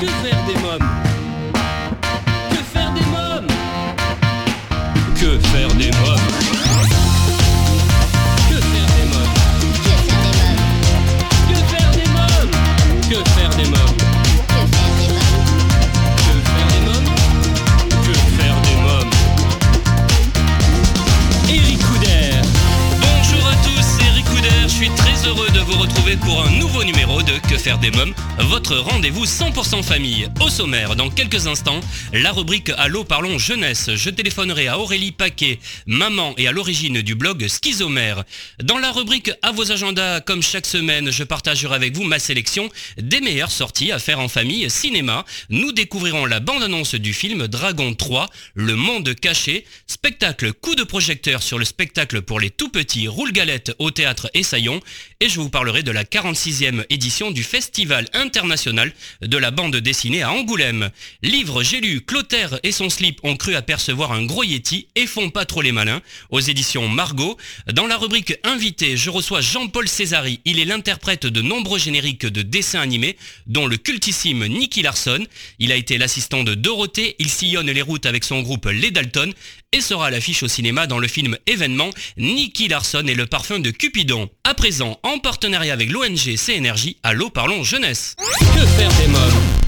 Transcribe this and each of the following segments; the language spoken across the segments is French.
Que faire des mômes? Des mômes, votre rendez-vous 100% famille. Au sommaire, dans quelques instants, la rubrique Allô parlons jeunesse. Je téléphonerai à Aurélie Paquet, maman et à l'origine du blog Schizomère. Dans la rubrique À vos agendas, comme chaque semaine, je partagerai avec vous ma sélection des meilleures sorties à faire en famille cinéma. Nous découvrirons la bande-annonce du film Dragon 3, Le Monde Caché, spectacle coup de projecteur sur le spectacle pour les tout petits Roule-Galette au théâtre Essaillon, et je vous parlerai de la 46e édition du Festival international de la bande dessinée à Angoulême. Livre, j'ai lu, Clotaire et son slip ont cru apercevoir un gros yéti et font pas trop les malins, aux éditions Margot. Dans la rubrique Invité, je reçois Jean-Paul Césari, il est l'interprète de nombreux génériques de dessins animés, dont le cultissime Nicky Larson. Il a été l'assistant de Dorothée, il sillonne les routes avec son groupe Les Dalton, et sera à l'affiche au cinéma dans le film Événement, Nicky Larson et le parfum de Cupidon. À présent, en partenariat avec l'ONG CNRJ, Allô parlons jeunesse. Que faire des mômes?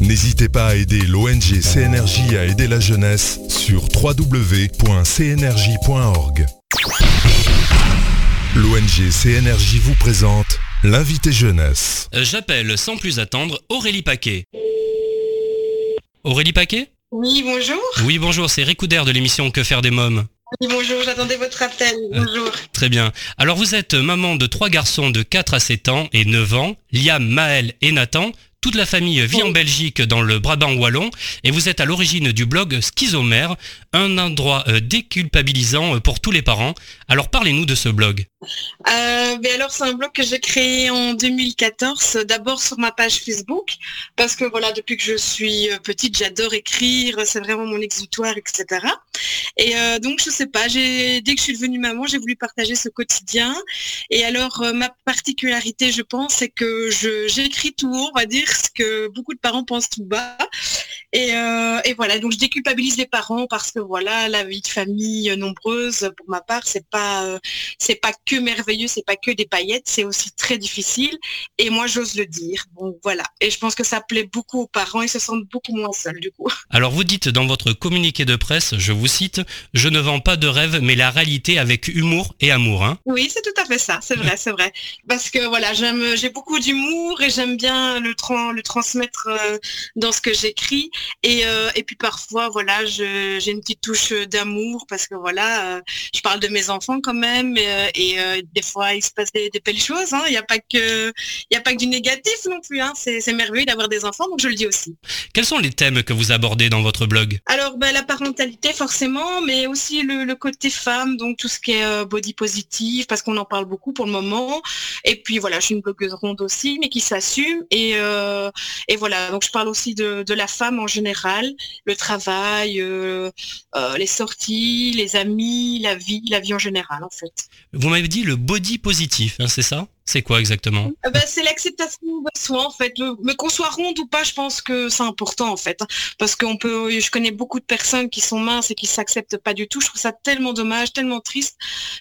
N'hésitez pas à aider l'ONG CNRJ à aider la jeunesse sur www.cnrj.org. L'ONG CNRJ vous présente l'invité jeunesse. Euh, J'appelle sans plus attendre Aurélie Paquet. Aurélie Paquet? Oui, bonjour. Oui, bonjour, c'est Ricoudère de l'émission Que faire des mômes? Oui, bonjour, j'attendais votre appel. Bonjour. Très bien. Alors vous êtes maman de trois garçons de 4 à 7 ans et 9 ans, Liam, Maël et Nathan. Toute la famille vit en Belgique dans le Brabant wallon et vous êtes à l'origine du blog Schizomère, un endroit euh, déculpabilisant euh, pour tous les parents. Alors parlez-nous de ce blog. Euh, mais alors, c'est un blog que j'ai créé en 2014, euh, d'abord sur ma page Facebook, parce que voilà, depuis que je suis petite, j'adore écrire, c'est vraiment mon exutoire, etc. Et euh, donc, je sais pas, dès que je suis devenue maman, j'ai voulu partager ce quotidien. Et alors, euh, ma particularité, je pense, c'est que j'écris tout haut, on va dire, ce que beaucoup de parents pensent tout bas. Et, euh, et voilà, donc je déculpabilise les parents parce que voilà, la vie de famille euh, nombreuse, pour ma part, c'est pas, euh, c'est pas que merveilleux, c'est pas que des paillettes, c'est aussi très difficile. Et moi, j'ose le dire. Bon, voilà. Et je pense que ça plaît beaucoup aux parents, ils se sentent beaucoup moins seuls du coup. Alors vous dites dans votre communiqué de presse, je vous cite, je ne vends pas de rêve mais la réalité avec humour et amour. Hein Oui, c'est tout à fait ça, c'est vrai, c'est vrai. Parce que voilà, j'aime, j'ai beaucoup d'humour et j'aime bien le, tran- le transmettre euh, dans ce que j'écris. Et, euh, et puis parfois, voilà, j'ai une petite touche d'amour parce que voilà, euh, je parle de mes enfants quand même et, euh, et, euh, des fois il se passe des, des belles choses. hein. Il n'y a pas que, il y a pas que du négatif non plus. Hein. C'est, merveilleux d'avoir des enfants, donc je le dis aussi. Quels sont les thèmes que vous abordez dans votre blog? Alors, ben, la parentalité, forcément, mais aussi le, le côté femme, donc tout ce qui est body positif, parce qu'on en parle beaucoup pour le moment. Et puis voilà, je suis une blogueuse ronde aussi, mais qui s'assume. Et, et voilà, donc je parle aussi de, de la femme en général, le travail, euh, euh, les sorties, les amis, la vie, la vie en général, en fait. Vous m'avez dit le body positif, hein, c'est ça? C'est quoi exactement Euh, ben, c'est l'acceptation de soi en fait. Le- mais qu'on soit ronde ou pas, je pense que c'est important en fait, parce qu'on peut. Je connais beaucoup de personnes qui sont minces et qui s'acceptent pas du tout. Je trouve ça tellement dommage, tellement triste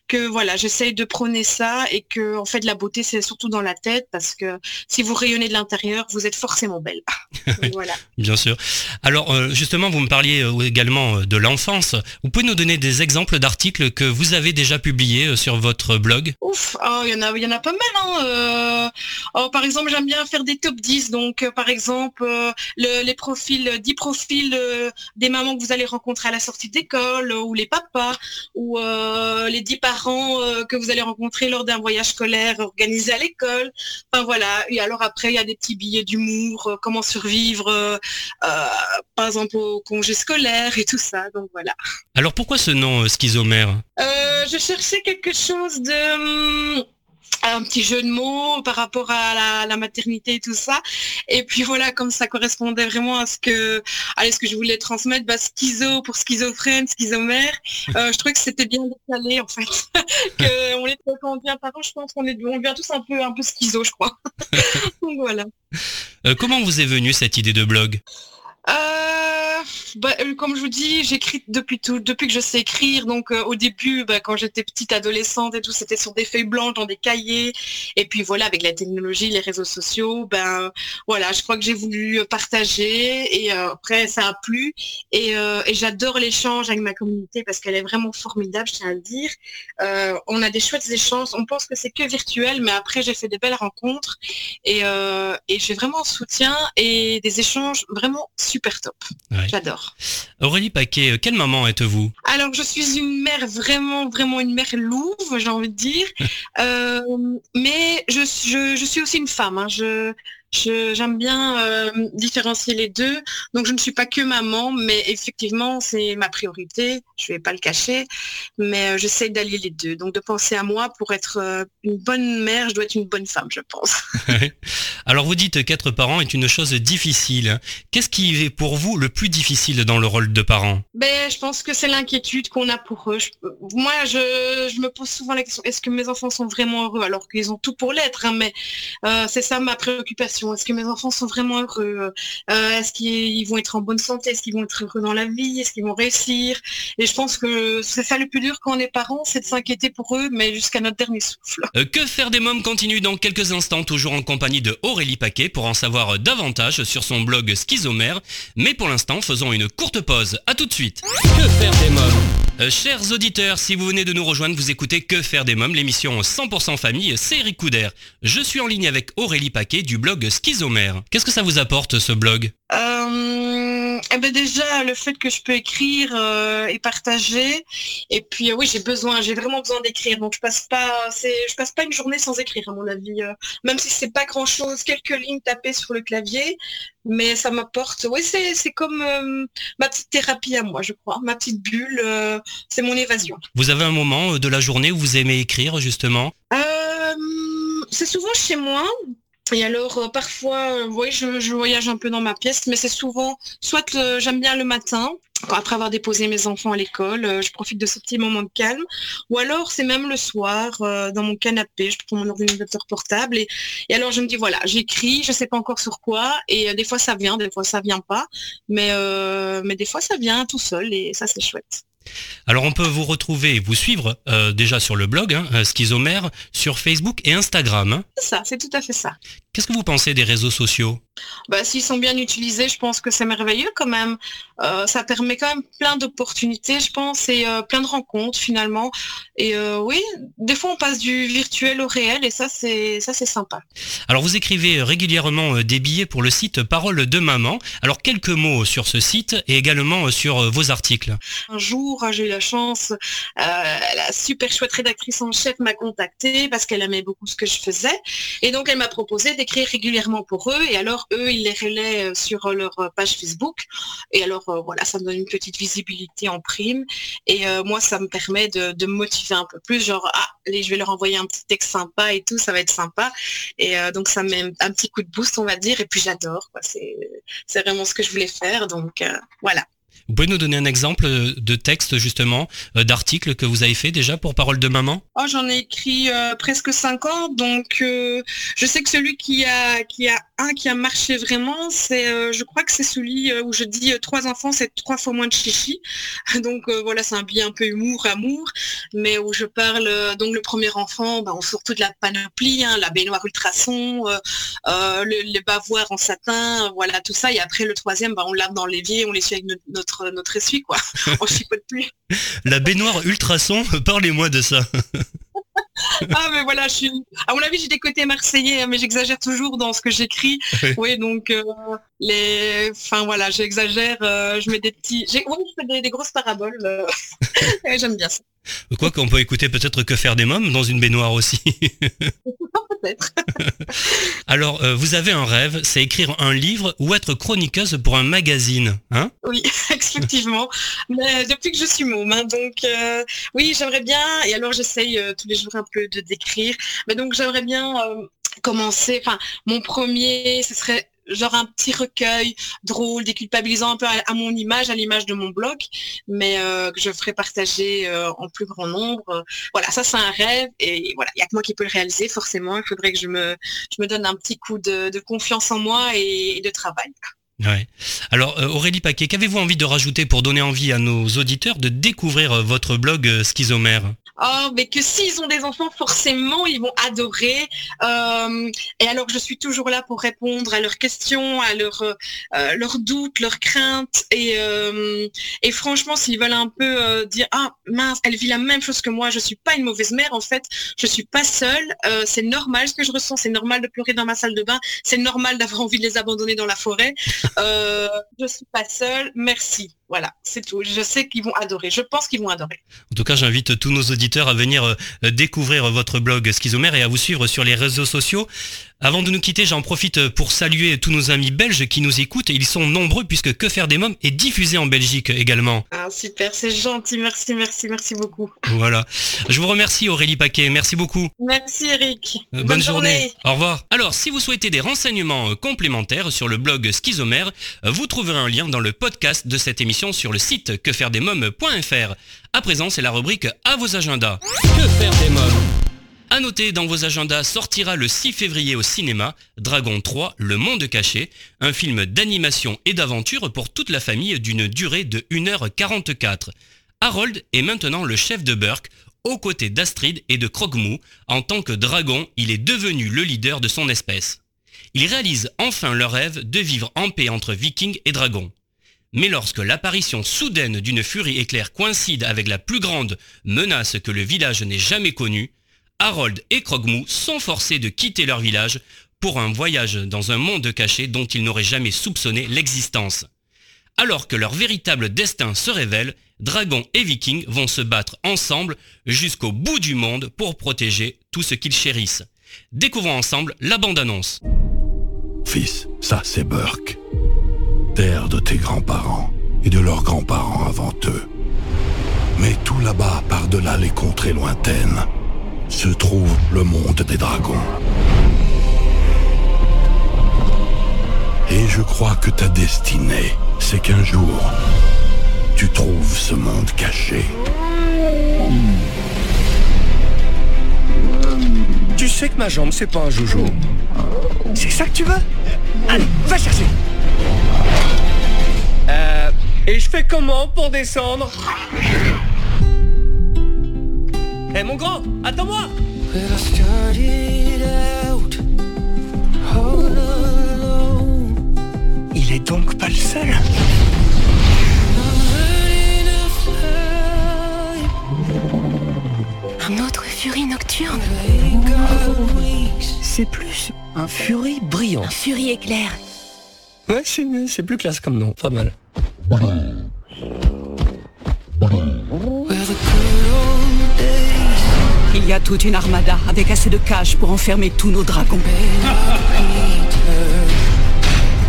que voilà, j'essaye de prôner ça et que en fait la beauté c'est surtout dans la tête parce que si vous rayonnez de l'intérieur, vous êtes forcément belle. Voilà. Bien sûr. Alors euh, justement, vous me parliez euh, également euh, de l'enfance. Vous pouvez nous donner des exemples d'articles que vous avez déjà publiés sur votre blog? Ouf, oh, il y en a, il y en a pas mal. Hein, oh, par exemple, j'aime bien faire des top 10. Donc, par exemple, les profils, 10 profils des mamans que vous allez rencontrer à la sortie d'école, ou les papas, ou les 10 parents que vous allez rencontrer lors d'un voyage scolaire organisé à l'école. Enfin voilà. Et alors après, il y a des petits billets d'humour, comment survivre, par exemple au congé scolaire et tout ça. Donc voilà. Alors pourquoi ce nom schizomère? Je cherchais quelque chose de hum, un petit jeu de mots par rapport à la, maternité et tout ça. Et puis voilà, comme ça correspondait vraiment à ce que, à ce que je voulais transmettre, bah, schizo pour schizophrène, schizomère, euh, je trouvais que c'était bien décalé en fait. que on est, quand on devient parent, je pense qu'on est, on devient tous un peu, un peu schizo, je crois. Donc voilà. Euh, comment vous est venue cette idée de blog? Euh, bah, euh, comme je vous dis, j'écris depuis tout, depuis que je sais écrire. Donc euh, au début, bah, quand j'étais petite adolescente et tout, c'était sur des feuilles blanches, dans des cahiers. Et puis voilà, avec la technologie, les réseaux sociaux, ben voilà, je crois que j'ai voulu partager et après ça a plu. Et, j'adore l'échange avec ma communauté parce qu'elle est vraiment formidable, je tiens à le dire. on a des chouettes échanges. On pense que c'est que virtuel, mais après j'ai fait des belles rencontres et, et j'ai vraiment un soutien et des échanges vraiment super top. J'adore. Aurélie Paquet, euh, quelle maman êtes-vous? Alors, je suis une mère vraiment, vraiment une mère louve, j'ai envie de dire. Euh, mais je, je, suis aussi une femme. Hein. Je, J'aime bien euh, différencier les deux. Donc, je ne suis pas que maman, mais effectivement, c'est ma priorité. Je ne vais pas le cacher, mais euh, j'essaie d'allier les deux. Donc, de penser à moi pour être euh, une bonne mère, je dois être une bonne femme, je pense. Alors, vous dites qu'être parent est une chose difficile. Qu'est-ce qui est pour vous le plus difficile dans le rôle de parent? Ben, Je pense que c'est l'inquiétude qu'on a pour eux. moi, je, je, me pose souvent la question, est-ce que mes enfants sont vraiment heureux alors qu'ils ont tout pour l'être hein, Mais c'est ça ma préoccupation est-ce que mes enfants sont vraiment heureux euh, Est-ce qu'ils vont être en bonne santé Est-ce qu'ils vont être heureux dans la vie Est-ce qu'ils vont réussir? Et je pense que c'est ça le plus dur quand on est parent, c'est de s'inquiéter pour eux, mais jusqu'à notre dernier souffle. Euh, que faire des mômes continue dans quelques instants, toujours en compagnie de Aurélie Paquet pour en savoir davantage sur son blog Schizomère. Mais pour l'instant, faisons une courte pause. A tout de suite. Que faire des mômes? Euh, chers auditeurs, si vous venez de nous rejoindre, vous écoutez Que faire des mômes, l'émission 100% famille, c'est Eric Couder. Je suis en ligne avec Aurélie Paquet du blog Schizomère. Qu'est-ce que ça vous apporte ce blog? Euh, eh ben déjà le fait que je peux écrire euh, et partager et puis oui j'ai besoin j'ai vraiment besoin d'écrire donc je passe pas c'est je passe pas une journée sans écrire à mon avis même si c'est pas grand chose quelques lignes tapées sur le clavier mais ça m'apporte oui c'est c'est comme ma petite thérapie à moi je crois ma petite bulle c'est mon évasion. Vous avez un moment euh, de la journée où vous aimez écrire justement? Euh, C'est souvent chez moi. Et alors euh, parfois, oui, je, voyage un peu dans ma pièce, mais c'est souvent, soit j'aime bien le matin, après avoir déposé mes enfants à l'école, je profite de ce petit moment de calme. Ou alors c'est même le soir, dans mon canapé, je prends mon ordinateur portable et, alors je me dis voilà, j'écris, je sais pas encore sur quoi, et des fois ça vient, des fois ça vient pas, mais mais des fois ça vient tout seul et ça c'est chouette. Alors on peut vous retrouver et vous suivre euh, déjà sur le blog hein, euh, Schizomère, sur Facebook et Instagram. Hein. C'est ça, c'est tout à fait ça. Qu'est-ce que vous pensez des réseaux sociaux? Bah, S'ils sont bien utilisés, je pense que c'est merveilleux quand même. Euh, ça permet quand même plein d'opportunités, je pense, et euh, plein de rencontres finalement. Et euh, oui, des fois on passe du virtuel au réel et ça c'est ça c'est sympa. Alors vous écrivez régulièrement des billets pour le site Parole de maman. Alors quelques mots sur ce site et également sur vos articles. Un jour j'ai eu la chance, la super chouette rédactrice en chef m'a contacté parce qu'elle aimait beaucoup ce que je faisais et donc elle m'a proposé d'écrire régulièrement pour eux et alors eux, ils les relaient euh, sur euh, leur euh, page Facebook. Et alors, voilà, ça me donne une petite visibilité en prime. Et moi, ça me permet de, me motiver un peu plus, genre, ah, allez, je vais leur envoyer un petit texte sympa et tout, ça va être sympa. Et donc, ça me met un petit coup de boost, on va dire. Et puis, j'adore. C'est vraiment ce que je voulais faire. Donc, voilà. Vous pouvez nous donner un exemple de texte justement, d'article que vous avez fait déjà pour Parole de maman? Oh, J'en ai écrit presque 50, donc je sais que celui qui a, qui a un qui a marché vraiment, c'est, euh, je crois que c'est celui euh, où je dis euh, trois enfants, c'est trois fois moins de chichi. Donc voilà, c'est un billet un peu humour, amour, mais où je parle, donc le premier enfant, ben, on sort toute la panoplie, hein, la baignoire ultrason, les bavoirs en satin, voilà tout ça. Et après le troisième, ben, on lave dans l'évier, on l'essuie avec notre, notre essuie, quoi. on chipote plus. La baignoire ultrason, parlez-moi de ça. ah mais voilà, je suis. À mon avis, j'ai des côtés marseillais, hein, mais j'exagère toujours dans ce que j'écris. Oui, donc euh, les. Enfin voilà, j'exagère. Euh, je mets des petits. Oui, je fais des, grosses paraboles. Euh, j'aime bien ça. Quoi qu'on peut écouter peut-être que faire des mômes dans une baignoire aussi. Peut-être. Alors, vous avez un rêve, c'est écrire un livre ou être chroniqueuse pour un magazine, hein? Oui, effectivement. Mais depuis que je suis môme, hein, donc oui, j'aimerais bien. Et alors, j'essaye tous les jours un peu de décrire. Mais donc j'aimerais bien euh, commencer. Enfin, mon premier, ce serait genre un petit recueil drôle, déculpabilisant un peu à, mon image, à l'image de mon blog, mais euh, que je ferai partager euh, en plus grand nombre. Voilà, ça c'est un rêve et voilà, il n'y a que moi qui peux le réaliser forcément. Il faudrait que je me, je me donne un petit coup de, confiance en moi et, de travail. Ouais. Alors Aurélie Paquet, qu'avez-vous envie de rajouter pour donner envie à nos auditeurs de découvrir votre blog Schizomère oh, mais que s'ils ont des enfants, forcément, ils vont adorer. Euh, et alors, je suis toujours là pour répondre à leurs questions, à leurs, euh, doutes, leurs craintes. Et, euh, et franchement, s'ils veulent un peu dire, ah mince, elle vit la même chose que moi, je suis pas une mauvaise mère, en fait, je suis pas seule. c'est normal ce que je ressens, c'est normal de pleurer dans ma salle de bain, c'est normal d'avoir envie de les abandonner dans la forêt. je suis pas seule, merci. Voilà, c'est tout. Je sais qu'ils vont adorer. Je pense qu'ils vont adorer. En tout cas, j'invite tous nos auditeurs à venir euh, découvrir votre blog Schizomère et à vous suivre sur les réseaux sociaux. Avant de nous quitter, j'en profite pour saluer tous nos amis belges qui nous écoutent. Ils sont nombreux puisque Que faire des mômes est diffusé en Belgique également. Ah super, c'est gentil, merci, merci, merci beaucoup. Voilà. Je vous remercie Aurélie Paquet, merci beaucoup. Merci Eric. Euh, bonne, journée. Au revoir. Alors, si vous souhaitez des renseignements euh, complémentaires sur le blog Schizomère, euh, vous trouverez un lien dans le podcast de cette émission sur le site quefairedesmômes.fr. À présent, c'est la rubrique à vos agendas. Que faire des mômes? À noter dans vos agendas sortira le 6 février au cinéma Dragon 3, Le Monde Caché, un film d'animation et d'aventure pour toute la famille d'une durée de 1h44. Harold est maintenant le chef de Burke, aux côtés d'Astrid et de Krogmou. En tant que dragon, il est devenu le leader de son espèce. Ils réalisent enfin leur rêve de vivre en paix entre vikings et dragons. Mais lorsque l'apparition soudaine d'une furie éclair coïncide avec la plus grande menace que le village n'ait jamais connue, Harold et Krogmou sont forcés de quitter leur village pour un voyage dans un monde caché dont ils n'auraient jamais soupçonné l'existence. Alors que leur véritable destin se révèle, Dragons et Vikings vont se battre ensemble jusqu'au bout du monde pour protéger tout ce qu'ils chérissent. Découvrons ensemble la bande-annonce. Fils, ça c'est Burke. Terre de tes grands-parents et de leurs grands-parents avant eux. Mais tout là-bas, par-delà les contrées lointaines, se trouve le monde des dragons. Et je crois que ta destinée, c'est qu'un jour, tu trouves ce monde caché. Tu sais que ma jambe, c'est pas un joujou. C'est ça que tu veux? Allez, va chercher Euh... Et je fais comment pour descendre? Hé mon grand, attends-moi Il est donc pas le seul Un autre furie nocturne C'est plus un furie brillant. Un furie éclair. Ouais, c'est plus classe comme nom, pas mal. Toute une armada avec assez de cages pour enfermer tous nos dragons.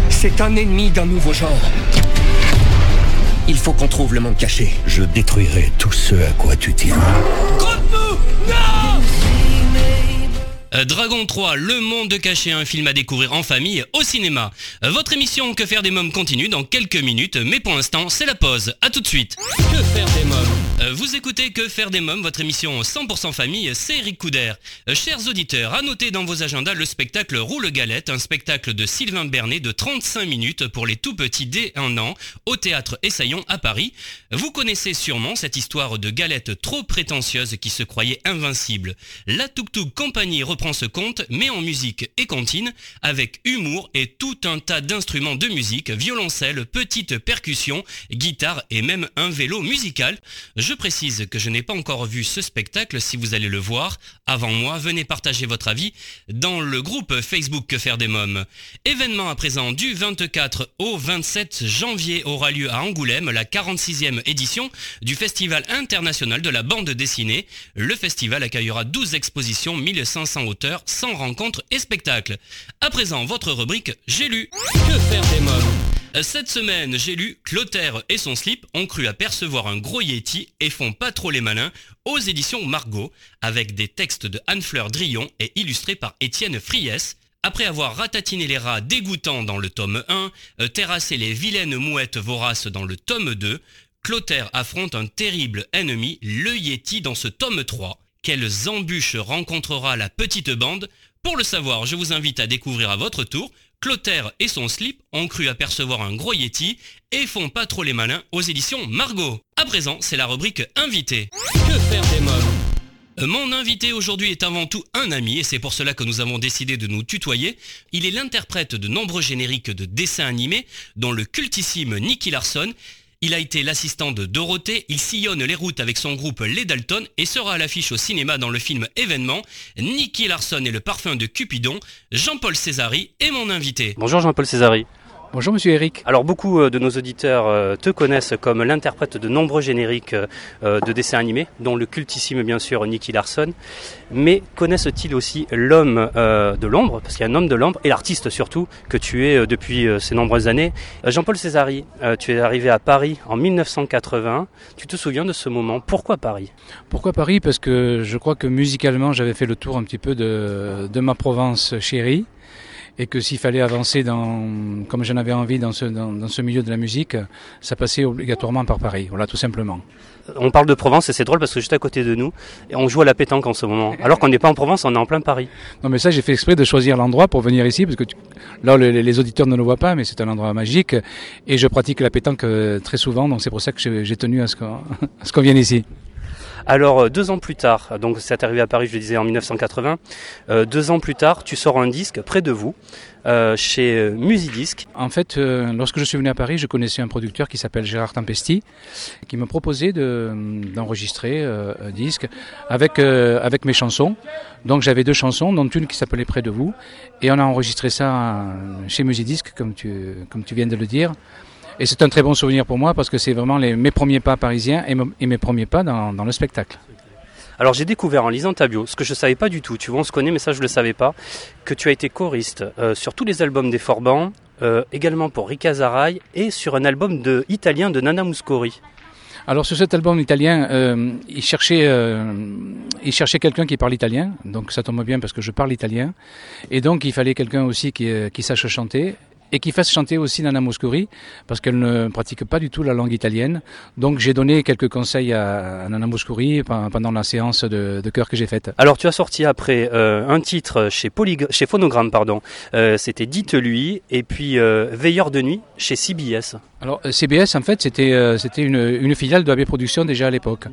C'est un ennemi d'un nouveau genre. Il faut qu'on trouve le monde caché. Je détruirai tout ce à quoi tu tiens. Dragon 3, Le Monde Caché, un film à découvrir en famille au cinéma. Euh, votre émission Que faire des mômes continue dans quelques minutes, mais pour l'instant, c'est la pause. A tout de suite. Que faire des mômes euh, Vous écoutez Que faire des mômes, votre émission 100% famille, c'est Eric Couder. Chers auditeurs, à noter dans vos agendas le spectacle Roule Galette, un spectacle de Sylvain Bernet de 35 minutes pour les tout petits dès un an au théâtre Essaillon à Paris. Vous connaissez sûrement cette histoire de galette trop prétentieuse qui se croyait invincible. La Tuk Tuk Compagnie reprend ce conte, mais en musique et cantine, avec humour et tout un tas d'instruments de musique, violoncelle, petites percussions, guitare et même un vélo musical. Je précise que je n'ai pas encore vu ce spectacle, si vous allez le voir, avant moi, venez partager votre avis dans le groupe Facebook Que faire des mômes. Événement à présent du 24 au 27 janvier aura lieu à Angoulême la 46e édition du Festival international de la bande dessinée. Le festival accueillera 12 expositions, 1500 auteurs, 100 rencontres et spectacles. À présent, votre rubrique J'ai lu. Que faire des mômes cette semaine, j'ai lu Clotaire et son slip ont cru apercevoir un gros Yeti et font pas trop les malins aux éditions Margot, avec des textes de Anne-Fleur Drillon et illustrés par Étienne Friès. Après avoir ratatiné les rats dégoûtants dans le tome 1, euh, terrassé les vilaines mouettes voraces dans le tome 2, Clotaire affronte un terrible ennemi, le Yeti, dans ce tome 3. Quelles embûches rencontrera la petite bande? Pour le savoir, je vous invite à découvrir à votre tour Clotaire et son slip ont cru apercevoir un gros Yeti et font pas trop les malins aux éditions Margot. À présent, c'est la rubrique Invité. Que faire des mômes mon invité aujourd'hui est avant tout un ami et c'est pour cela que nous avons décidé de nous tutoyer. Il est l'interprète de nombreux génériques de dessins animés, dont le cultissime Nicky Larson. Il a été l'assistant de Dorothée, il sillonne les routes avec son groupe Les Dalton et sera à l'affiche au cinéma dans le film Événement. Nicky Larson et le parfum de Cupidon, Jean-Paul Césari est mon invité. Bonjour Jean-Paul Césari. Bonjour Monsieur Eric. Alors beaucoup euh, de nos auditeurs euh, te connaissent comme l'interprète de nombreux génériques euh, de dessins animés, dont le cultissime bien sûr Nicky Larson. Mais connaissent-ils aussi l'homme de l'ombre, parce qu'il y a un homme de l'ombre, et l'artiste surtout, que tu es depuis ces nombreuses années Jean-Paul Césari, tu es arrivé à Paris en 1980. Tu te souviens de ce moment? Pourquoi Paris? Pourquoi Paris? Parce que je crois que musicalement j'avais fait le tour un petit peu de, de ma Provence chérie et que s'il fallait avancer dans, comme j'en avais envie dans ce, dans, dans, ce milieu de la musique, ça passait obligatoirement par Paris, voilà tout simplement. On parle de Provence et c'est drôle parce que juste à côté de nous, on joue à la pétanque en ce moment. Alors qu'on n'est pas en Provence, on est en plein Paris. Non mais ça j'ai fait exprès de choisir l'endroit pour venir ici parce que tu... là les, les, auditeurs ne le voient pas mais c'est un endroit magique et je pratique la pétanque euh, très souvent donc c'est pour ça que j'ai tenu à ce qu'on qu vienne ici. Alors deux ans plus tard, donc c'est arrivé à Paris, je le disais en 1980. Euh, deux ans plus tard, tu sors un disque près de vous, euh, chez Musidisc. En fait, euh, lorsque je suis venu à Paris, je connaissais un producteur qui s'appelle Gérard Tempesti, qui me proposait d'enregistrer de, un disque avec avec mes chansons. Donc j'avais deux chansons, dont une qui s'appelait Près de vous, et on a enregistré ça chez Musidisc, comme tu comme tu viens de le dire. Et c'est un très bon souvenir pour moi parce que c'est vraiment les, mes premiers pas parisiens et, et mes premiers pas dans, dans le spectacle. Alors j'ai découvert en lisant ta bio, ce que je ne savais pas du tout, tu vois on se connaît mais ça je ne le savais pas, que tu as été choriste euh, sur tous les albums des Forbans, euh, également pour Rika Zaraï et sur un album de, italien de Nana Muscori. Alors sur cet album italien, euh, il cherchait, euh, il cherchait quelqu'un qui parle italien, donc ça tombe bien parce que je parle italien, et donc il fallait quelqu'un aussi qui, qui sache chanter et qui fasse chanter aussi Nana Moscori, parce qu'elle ne pratique pas du tout la langue italienne. Donc j'ai donné quelques conseils à, Nana Moscori pendant la séance de, de chœur que j'ai faite. Alors tu as sorti après euh, un titre chez, Phonogramme. Euh, c'était Dites-lui, et puis euh, Veilleur de nuit chez CBS. Alors CBS en fait c'était euh, c'était une, une, filiale de AB Productions déjà à l'époque.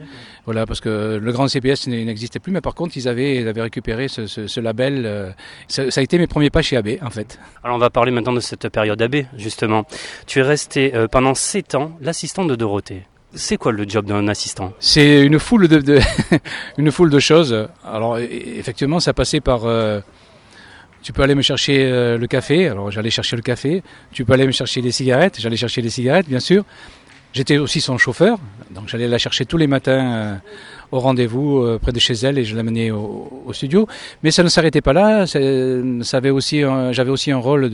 Voilà parce que le grand CBS n'existait plus mais par contre ils avaient ils avaient récupéré ce, ce, ce label. Euh, ça, ça, a été mes premiers pas chez AB en fait. Alors on va parler maintenant de cette période AB justement. Tu es resté euh, pendant 7 ans l'assistant de Dorothée. C'est quoi le job d'un assistant? C'est une foule de, de une foule de choses. Alors effectivement ça passait par tu peux aller me chercher euh, le café, alors j'allais chercher le café. Tu peux aller me chercher les cigarettes, j'allais chercher les cigarettes, bien sûr. J'étais aussi son chauffeur, donc j'allais la chercher tous les matins euh, au rendez-vous euh, près de chez elle et je l'amenais au, au, studio. Mais ça ne s'arrêtait pas là. Ça aussi, j'avais aussi un rôle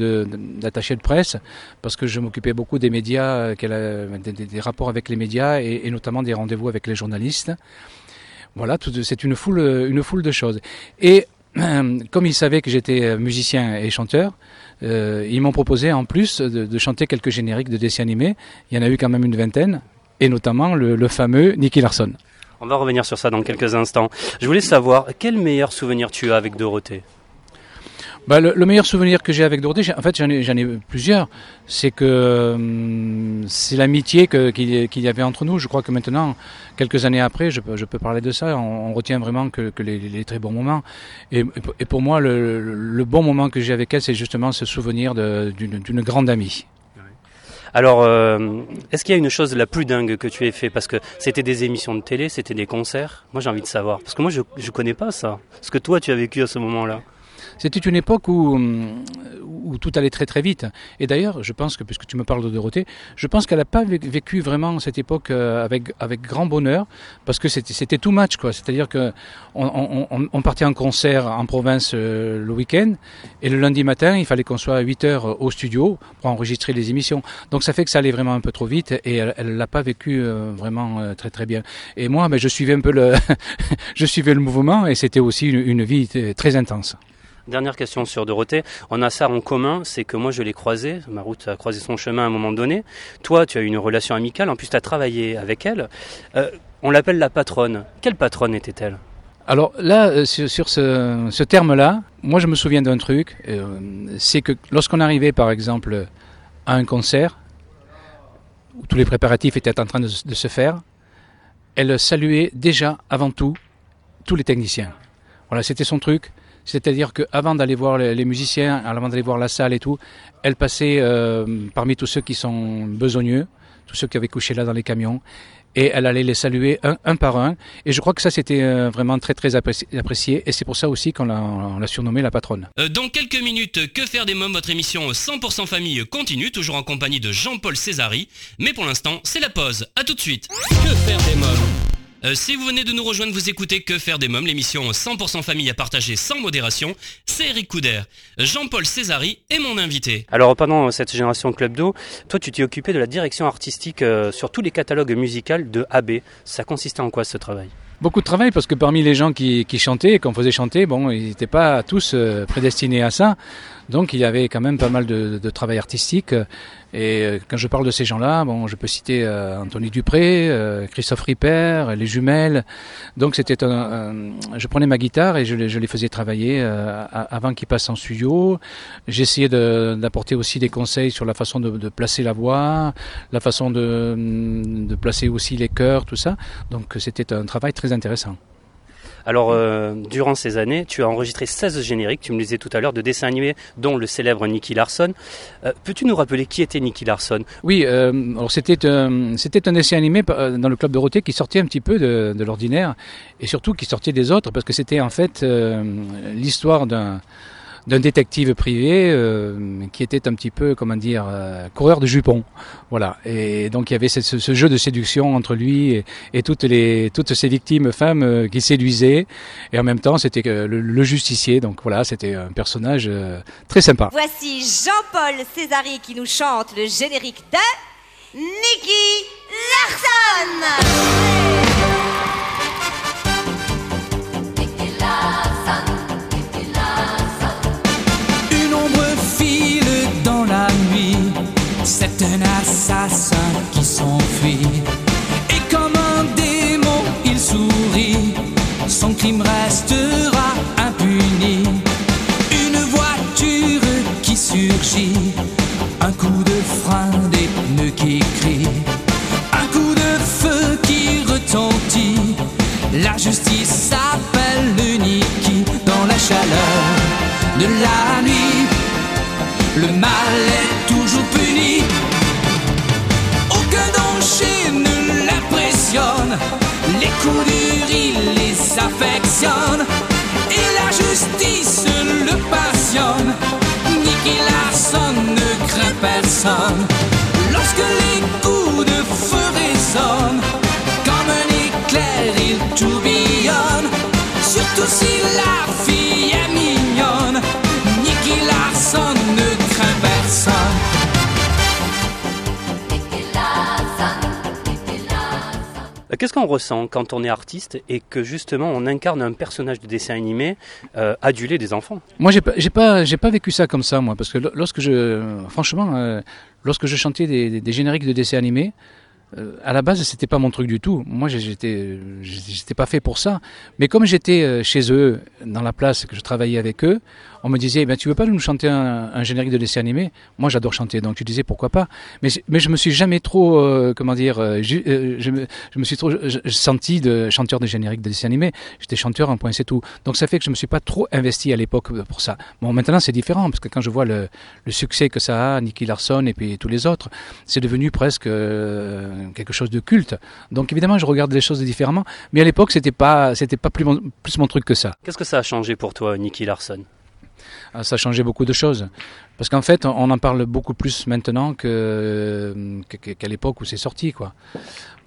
d'attaché de, presse parce que je m'occupais beaucoup des médias, des, des, rapports avec les médias et, et notamment des rendez-vous avec les journalistes. Voilà, c'est une foule, une foule de choses. Et comme ils savaient que j'étais musicien et chanteur, euh, ils m'ont proposé en plus de, chanter quelques génériques de dessins animés. Il y en a eu quand même une vingtaine, et notamment le fameux Nicky Larson. On va revenir sur ça dans quelques instants. Je voulais savoir, quel meilleur souvenir tu as avec Dorothée? Bah, le, meilleur souvenir que j'ai avec Dorothée, en fait j'en ai, ai, plusieurs, c'est que hum, c'est l'amitié qu'il y avait entre nous. Je crois que maintenant, quelques années après, je peux, je peux parler de ça, on, retient vraiment que, que les, les, très bons moments. Et, et pour moi, le, le, bon moment que j'ai avec elle, c'est justement ce souvenir d'une grande amie. Alors, euh, est-ce qu'il y a une chose la plus dingue que tu aies fait? Parce que c'était des émissions de télé, c'était des concerts. Moi, j'ai envie de savoir. Parce que moi, je ne connais pas ça. Ce que toi, tu as vécu à ce moment-là? C'était une époque où, où tout allait très très vite. Et d'ailleurs, je pense que, puisque tu me parles de Dorothée, je pense qu'elle n'a pas vécu vraiment cette époque euh, avec, grand bonheur, parce que c'était tout match, quoi. C'est-à-dire que on, partait en concert en province euh, le week-end, et le lundi matin, il fallait qu'on soit à 8 heures au studio pour enregistrer les émissions. Donc ça fait que ça allait vraiment un peu trop vite, et elle l'a pas vécu euh, vraiment très très bien. Et moi, ben, je suivais un peu le, je suivais le mouvement, et c'était aussi une vie très intense. Dernière question sur Dorothée. On a ça en commun, c'est que moi je l'ai croisée, ma route a croisé son chemin à un moment donné. Toi, tu as eu une relation amicale, en plus tu as travaillé avec elle. Euh, on l'appelle la patronne. Quelle patronne était-elle? Alors là, euh, sur, ce, terme-là, moi je me souviens d'un truc, euh, c'est que lorsqu'on arrivait par exemple à un concert, où tous les préparatifs étaient en train de se faire, elle saluait déjà avant tout tous les techniciens. Voilà, c'était son truc. C'est-à-dire qu'avant d'aller voir les, musiciens, avant d'aller voir la salle et tout, elle passait euh, parmi tous ceux qui sont besogneux, tous ceux qui avaient couché là dans les camions, et elle allait les saluer un, par un. Et je crois que ça, c'était euh, vraiment très, très apprécié. Et c'est pour ça aussi qu'on l'a surnommée la patronne. Euh, dans quelques minutes, Que faire des mômes? Votre émission 100% famille continue, toujours en compagnie de Jean-Paul Césari. Mais pour l'instant, c'est la pause. À tout de suite. Que faire des mômes? Euh, si vous venez de nous rejoindre, vous écoutez Que faire des mômes, l'émission 100% famille à partager sans modération. C'est Eric Couder, Jean-Paul Césari est mon invité. Alors pendant cette génération Club d'eau, toi tu t'es occupé de la direction artistique euh, sur tous les catalogues musicaux de AB. Ça consistait en quoi ce travail? Beaucoup de travail parce que parmi les gens qui, chantaient et qu'on faisait chanter, bon, ils n'étaient pas tous euh, prédestinés à ça. Donc il y avait quand même pas mal de, travail artistique. Et euh, quand je parle de ces gens-là, je peux citer euh, Anthony Dupré, euh, Christophe Ripper, les jumelles. Donc c'était un, je prenais ma guitare et je, les, faisais travailler avant qu'ils passent en studio. J'essayais d'apporter aussi des conseils sur la façon de, de, placer la voix, la façon de, de placer aussi les chœurs, tout ça. Donc c'était un travail très intéressant. Alors, euh, durant ces années, tu as enregistré 16 génériques, tu me disais tout à l'heure, de dessins animés, dont le célèbre Nicky Larson. Euh, peux-tu nous rappeler qui était Nicky Larson? Oui, euh, alors c'était un dessin animé dans le club de Dorothée qui sortait un petit peu de l'ordinaire et surtout qui sortait des autres parce que c'était en fait l'histoire d'un d'un détective privé euh, qui était un petit peu, comment dire, euh, coureur de jupons. Voilà. Et donc il y avait ce, ce jeu de séduction entre lui et, toutes les toutes ces victimes femmes euh, qui séduisaient. Et en même temps, c'était le, le, justicier. Donc voilà, c'était un personnage très sympa. Voici Jean-Paul Césari qui nous chante le générique de Nicky Larson. C'est un assassin qui s'enfuit. Et comme un démon, il sourit, son crime restera impuni. Une voiture qui surgit, un coup de frein, des pneus qui crient, un coup de feu qui retentit. La justice s'appelle le Niki dans la chaleur de la Les coups durs, il les affectionne. Et la justice le passionne. Nicky Larson ne craint personne. Lorsque les coups de feu résonnent, comme un éclair, il tourbillonne. Surtout si la fille Qu'est-ce qu'on ressent quand on est artiste et que justement on incarne un personnage de dessin animé euh, adulé des enfants? Moi, j'ai pas, vécu ça comme ça, moi, parce que lorsque je, franchement, euh, lorsque je chantais des, des, génériques de dessins animés, euh, à la base, c'était pas mon truc du tout. Moi, j'étais, j'étais pas fait pour ça. Mais comme j'étais euh, chez eux, dans la place, que je travaillais avec eux, on me disait, eh ben, tu veux pas nous chanter un, générique de dessin animé? Moi, j'adore chanter, donc tu disais pourquoi pas? Mais, mais je me suis jamais trop, euh, comment dire, je, me, suis trop senti de chanteur de générique de dessin animé. J'étais chanteur, un point, c'est tout. Donc ça fait que je me suis pas trop investi à l'époque pour ça. Bon, maintenant, c'est différent, parce que quand je vois le, succès que ça a, Nicky Larson et puis tous les autres, c'est devenu presque quelque chose de culte. Donc évidemment, je regarde les choses différemment. Mais à l'époque, c'était pas, c'était pas plus mon, plus mon truc que ça. Qu'est-ce que ça a changé pour toi, Nicky Larson? Ah, ça a changé beaucoup de choses. Parce qu'en fait, on en parle beaucoup plus maintenant que, qu'à l'époque où c'est sorti. Quoi.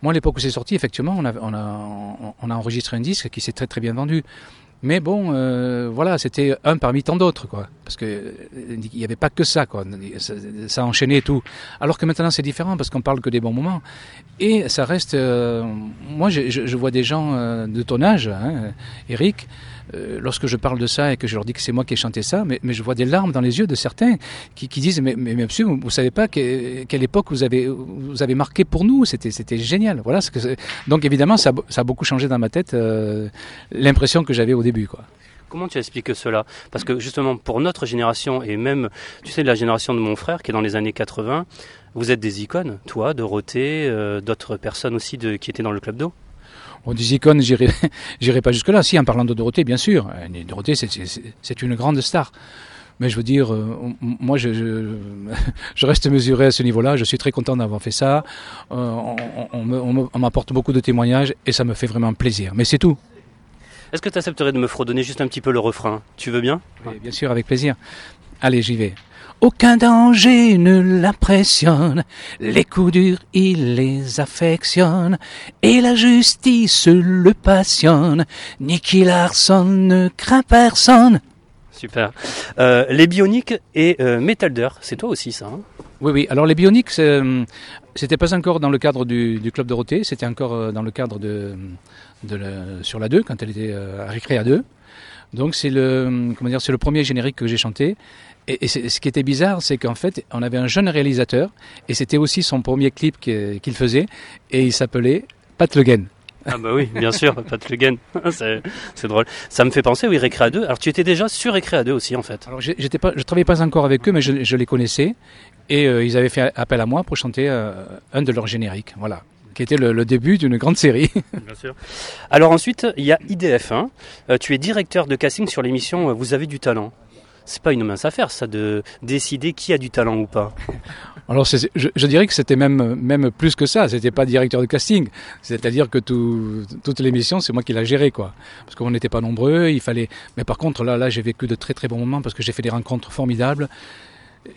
Moi, à l'époque où c'est sorti, effectivement, on a, on, a, on a enregistré un disque qui s'est très très bien vendu. Mais bon, euh, voilà, c'était un parmi tant d'autres, quoi. Parce que euh, il n'y avait pas que ça, quoi. Ça, enchaînait tout. Alors que maintenant, c'est différent parce qu'on parle que des bons moments. Et ça reste. Euh, moi, je, vois des gens de ton âge, hein, Eric, euh, lorsque je parle de ça et que je leur dis que c'est moi qui ai chanté ça, mais, je vois des larmes dans les yeux de certains qui, disent mais, monsieur, vous, ne savez pas quelle époque vous avez, vous avez marqué pour nous, c'était, génial. Voilà. Que donc évidemment, ça, ça, a beaucoup changé dans ma tête euh, l'impression que j'avais au début. Quoi. Comment tu expliques cela? Parce que justement, pour notre génération, et même, tu sais, de la génération de mon frère, qui est dans les années 80, vous êtes des icônes, toi, Dorothée, euh, d'autres personnes aussi de, qui étaient dans le club d'eau on des icônes, j'irai pas jusque-là. Si, en parlant de Dorothée, bien sûr. Euh, Dorothée, c'est une grande star. Mais je veux dire, euh, moi, je, je, reste mesuré à ce niveau-là. Je suis très content d'avoir fait ça. Euh, on, m'apporte beaucoup de témoignages et ça me fait vraiment plaisir. Mais c'est tout. Est-ce que tu accepterais de me fredonner juste un petit peu le refrain? Tu veux bien? Oui, Bien sûr, avec plaisir. Allez, j'y vais. Aucun danger ne l'impressionne, les coups durs il les affectionne, et la justice le passionne. Nicky Larson ne craint personne. Super. Euh, les bioniques et euh, Metalder, c'est toi aussi ça hein? Oui, oui. Alors les bioniques, euh, c'était pas encore dans le cadre du, Club Dorothée, c'était encore dans le cadre de, sur la 2, quand elle était à Récréa 2. Donc c'est le, comment dire, c'est le premier générique que j'ai chanté. Et, ce qui était bizarre, c'est qu'en fait, on avait un jeune réalisateur, et c'était aussi son premier clip qu'il faisait, et il s'appelait Pat Le Guen. Ah bah oui, bien sûr, Pat Le Guen. c'est drôle. Ça me fait penser, oui, Récréa 2. Alors tu étais déjà sur Récréa 2 aussi, en fait. Alors j'étais pas, je travaillais pas encore avec eux, mais je, les connaissais, et euh, ils avaient fait appel à moi pour chanter euh, un de leurs génériques. Voilà qui était le, début d'une grande série. Bien sûr. Alors ensuite, il y a IDF1. Euh, tu es directeur de casting sur l'émission Vous avez du talent c'est pas une mince affaire, ça, de décider qui a du talent ou pas. Alors, je, je, dirais que c'était même, même plus que ça. C'était pas directeur de casting. C'est-à-dire que tout, toute l'émission, c'est moi qui l'a géré, quoi. Parce qu'on n'était pas nombreux, il fallait. Mais par contre, là, là, j'ai vécu de très très bons moments parce que j'ai fait des rencontres formidables.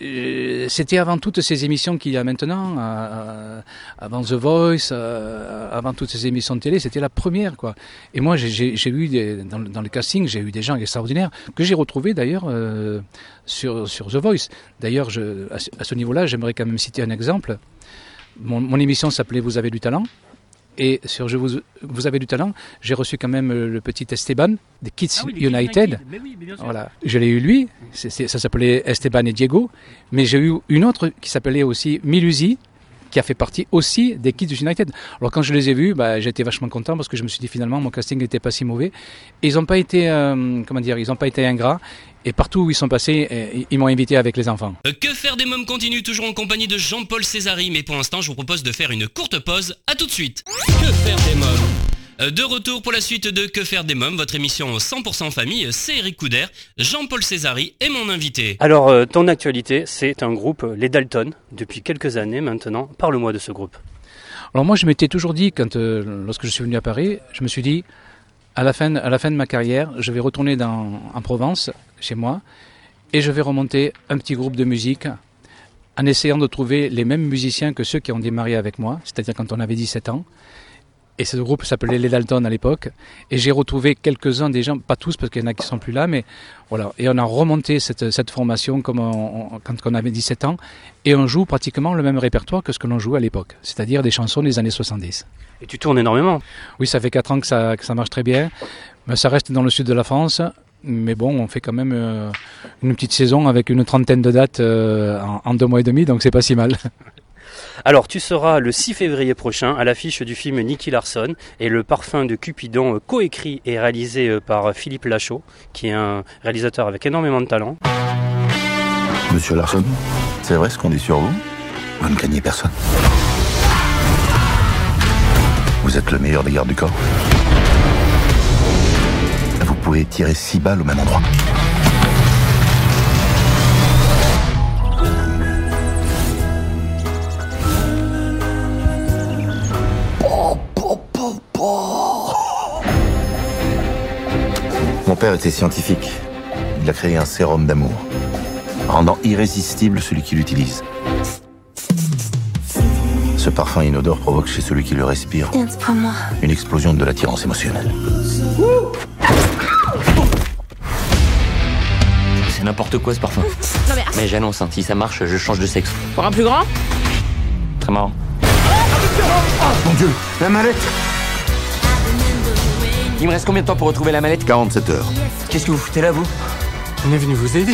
Euh, c'était avant toutes ces émissions qu'il y a maintenant, avant The Voice, avant toutes ces émissions de télé, c'était la première quoi. Et moi j'ai eu dans, le casting, j'ai eu des gens extraordinaires que j'ai retrouvés d'ailleurs euh, sur, sur The Voice. D'ailleurs à, ce niveau-là, j'aimerais quand même citer un exemple. mon émission s'appelait Vous avez du talent. Et sur Je vous, vous avez du talent, j'ai reçu quand même le petit Esteban des Kids ah United. voilà, je l'ai eu lui, ça s'appelait Esteban et Diego, mais j'ai eu une autre qui s'appelait aussi Milusi, qui a fait partie aussi des Kids United. Alors quand je les ai vus, bah, j'étais vachement content parce que je me suis dit finalement mon casting n'était pas si mauvais. Et ils n'ont pas été, euh, comment dire, ils n'ont pas été ingrats. Et partout où ils sont passés, euh, ils m'ont invité avec les enfants. Euh, que faire des mômes continue toujours en compagnie de Jean-Paul Césari, mais pour l'instant je vous propose de faire une courte pause. À tout de suite. Que faire des mômes? De retour pour la suite de Que faire des mômes, votre émission 100% famille, c'est Eric Couder, Jean-Paul Césari et mon invité. Alors, euh, ton actualité, c'est un groupe, les Dalton, depuis quelques années maintenant. Parle-moi de ce groupe. Alors moi, je m'étais toujours dit, quand, euh, lorsque je suis venu à Paris, je me suis dit, à la fin, à la fin de ma carrière, je vais retourner dans, en Provence, chez moi, et je vais remonter un petit groupe de musique en essayant de trouver les mêmes musiciens que ceux qui ont démarré avec moi, c'est-à-dire quand on avait 17 ans, et ce groupe s'appelait Les Dalton à l'époque. Et j'ai retrouvé quelques-uns des gens, pas tous parce qu'il y en a qui sont plus là, mais voilà. Et on a remonté cette, cette formation comme quand on avait 17 ans. Et on joue pratiquement le même répertoire que ce que l'on jouait à l'époque, c'est-à-dire des chansons des années 70. Et tu tournes énormément Oui, ça fait 4 ans que ça, que ça marche très bien. Mais ça reste dans le sud de la France. Mais bon, on fait quand même euh, une petite saison avec une trentaine de dates euh, en, en deux mois et demi, donc c'est pas si mal. Alors, tu seras le 6 février prochain à l'affiche du film Nicky Larson et le parfum de Cupidon, euh, coécrit et réalisé euh, par Philippe Lachaud, qui est un réalisateur avec énormément de talent. Monsieur Larson, c'est vrai ce qu'on dit sur vous? Vous ne gagnez personne. Vous êtes le meilleur des gardes du corps. Vous pouvez tirer six balles au même endroit. Mon père était scientifique. Il a créé un sérum d'amour, rendant irrésistible celui qui l'utilise. Ce parfum inodore provoque chez celui qui le respire une explosion de l'attirance émotionnelle. C'est n'importe quoi ce parfum. Non mais... Mais j'annonce, hein, si ça marche, je change de sexe. Pour un plus grand Très marrant. Mon Dieu, la mallette Il me reste combien de temps pour retrouver la mallette 47 heures. Qu'est-ce que vous foutez là, vous On est venu vous aider.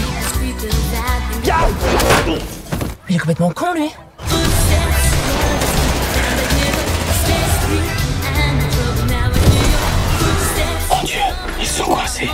Il est complètement con lui. Mon Dieu, ils sont coincés.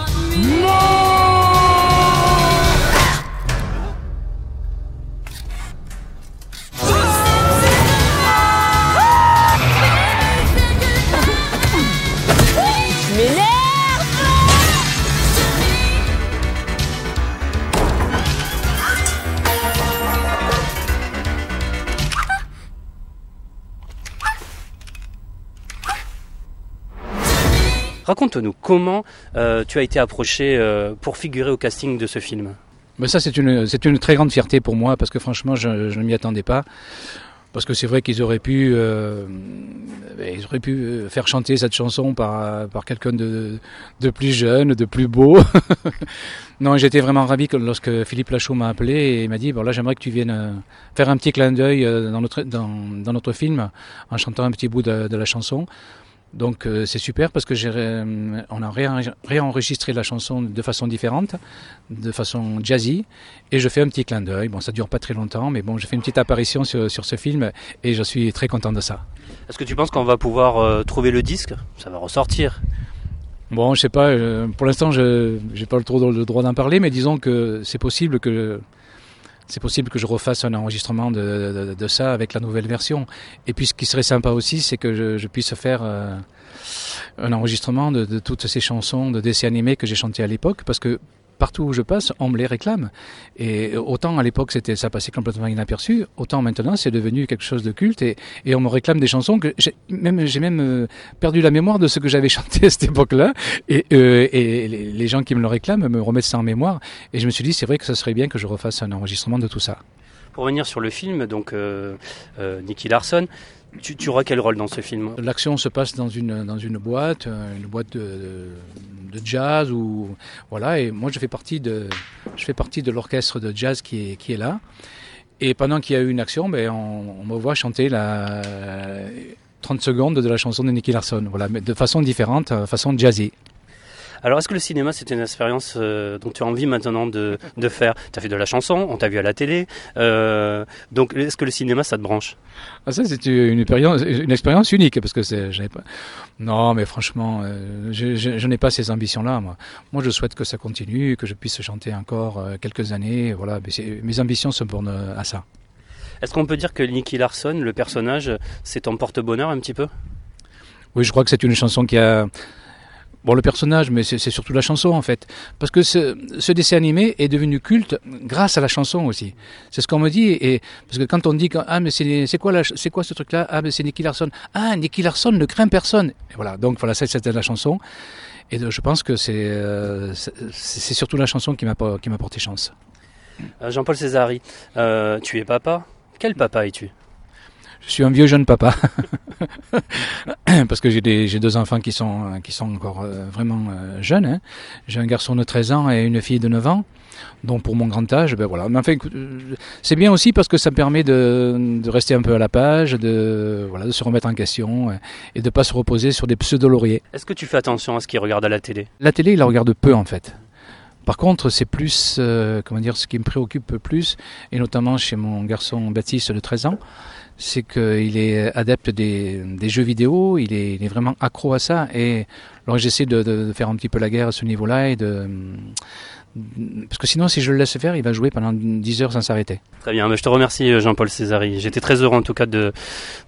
Raconte-nous comment euh, tu as été approché euh, pour figurer au casting de ce film? Mais ça, c'est une, très grande fierté pour moi parce que franchement, je, ne m'y attendais pas. Parce que c'est vrai qu'ils auraient pu, euh, ils auraient pu faire chanter cette chanson par, quelqu'un de, plus jeune, de plus beau. non, j'étais vraiment ravi que lorsque Philippe Lachaud m'a appelé et m'a dit, bon là, j'aimerais que tu viennes faire un petit clin d'œil dans notre, film en chantant un petit bout de la chanson. Donc euh, c'est super parce que j'ai, euh, on a réen- réenregistré la chanson de façon différente, de façon jazzy, et je fais un petit clin d'œil. Bon, ça dure pas très longtemps, mais bon, j'ai fait une petite apparition sur, sur ce film et je suis très content de ça. Est-ce que tu penses qu'on va pouvoir euh, trouver le disque? Ça va ressortir. Bon, je sais pas. euh, pour l'instant, je j'ai pas le droit d'en parler, mais disons que c'est possible que c'est possible que je refasse un enregistrement de, de, ça avec la nouvelle version. Et puis, ce qui serait sympa aussi, c'est que je, puisse faire euh, un enregistrement de, de toutes ces chansons de dessins animés que j'ai chantées à l'époque, parce que partout où je passe, on me les réclame. Et autant à l'époque, c'était ça passait complètement inaperçu, autant maintenant, c'est devenu quelque chose de culte et, on me réclame des chansons que j'ai même euh, perdu la mémoire de ce que j'avais chanté à cette époque-là. Et, euh, les, gens qui me le réclament me remettent ça en mémoire. Et je me suis dit, c'est vrai que ce serait bien que je refasse un enregistrement de tout ça. Pour revenir sur le film, donc euh, Nicky Larson, tu, tu auras quel rôle dans ce film L'action se passe dans une dans une boîte, euh, une boîte de, de, jazz ou voilà. Et moi, je fais partie de je fais partie de l'orchestre de jazz qui est qui est là. Et pendant qu'il y a eu une action, ben on, on me voit chanter la 30 secondes de la chanson de Nicky Larson. Voilà, mais de façon différente, euh, façon jazzy. Alors, est-ce que le cinéma, c'est une expérience euh, dont tu as envie maintenant de, de faire? Tu as fait de la chanson, on t'a vu à la télé. euh, donc, est-ce que le cinéma, ça te branche? Ah, ça, c'est une expérience, une expérience unique parce que c'est, j'avais pas. Non, mais franchement, euh, je, je, je n'ai pas ces ambitions-là. Moi, moi, je souhaite que ça continue, que je puisse chanter encore quelques années. Voilà, mais mes ambitions se bornent à ça. Est-ce qu'on peut dire que Nicky Larson, le personnage, c'est ton porte-bonheur un petit peu? Oui, je crois que c'est une chanson qui a. Bon, le personnage, mais c'est surtout la chanson en fait. Parce que ce, ce dessin animé est devenu culte grâce à la chanson aussi. C'est ce qu'on me dit. Et, parce que quand on dit Ah, mais c'est quoi, quoi ce truc-là? Ah, mais c'est Nicky Larson. Ah, Nicky Larson ne craint personne. Et voilà, donc voilà, c'était la chanson. Et je pense que c'est euh, surtout la chanson qui m'a pas- qui m'a porté chance. Euh, Jean-Paul Césari, euh, tu es papa? Quel papa es-tu? Je suis un vieux jeune papa. Parce que j'ai deux enfants qui sont, qui sont encore euh, vraiment euh, jeunes. hein. J'ai un garçon de 13 ans et une fille de 9 ans. Donc pour mon grand âge, ben voilà. Mais enfin, écoute, euh, c'est bien aussi parce que ça me permet de, de rester un peu à la page, de, voilà, de se remettre en question et de pas se reposer sur des pseudo-lauriers. Est-ce que tu fais attention à ce qu'il regarde à la télé? La télé, il la regarde peu en fait. Par contre, c'est plus, euh, comment dire, ce qui me préoccupe plus, et notamment chez mon garçon Baptiste de 13 ans, c'est qu'il est adepte des, des jeux vidéo, il est, il est, vraiment accro à ça. Et alors j'essaie de, de, de, faire un petit peu la guerre à ce niveau-là et de parce que sinon, si je le laisse faire, il va jouer pendant 10 heures sans s'arrêter. Très bien, je te remercie Jean-Paul Césari. J'étais très heureux en tout cas de,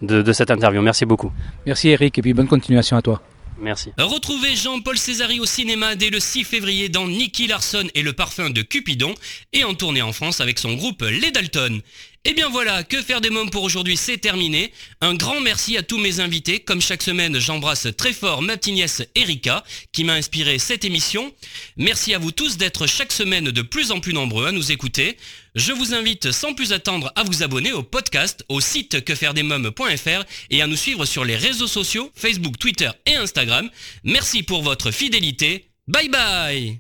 de, de cette interview. Merci beaucoup. Merci Eric et puis bonne continuation à toi. Merci. Retrouvez Jean-Paul Césari au cinéma dès le 6 février dans Nicky Larson et le parfum de Cupidon et en tournée en France avec son groupe Les Dalton. Et bien voilà, que faire des mômes pour aujourd'hui, c'est terminé. Un grand merci à tous mes invités. Comme chaque semaine, j'embrasse très fort ma petite Erika, qui m'a inspiré cette émission. Merci à vous tous d'être chaque semaine de plus en plus nombreux à nous écouter. Je vous invite sans plus attendre à vous abonner au podcast, au site quefairedesmômes.fr et à nous suivre sur les réseaux sociaux, Facebook, Twitter et Instagram. Merci pour votre fidélité. Bye bye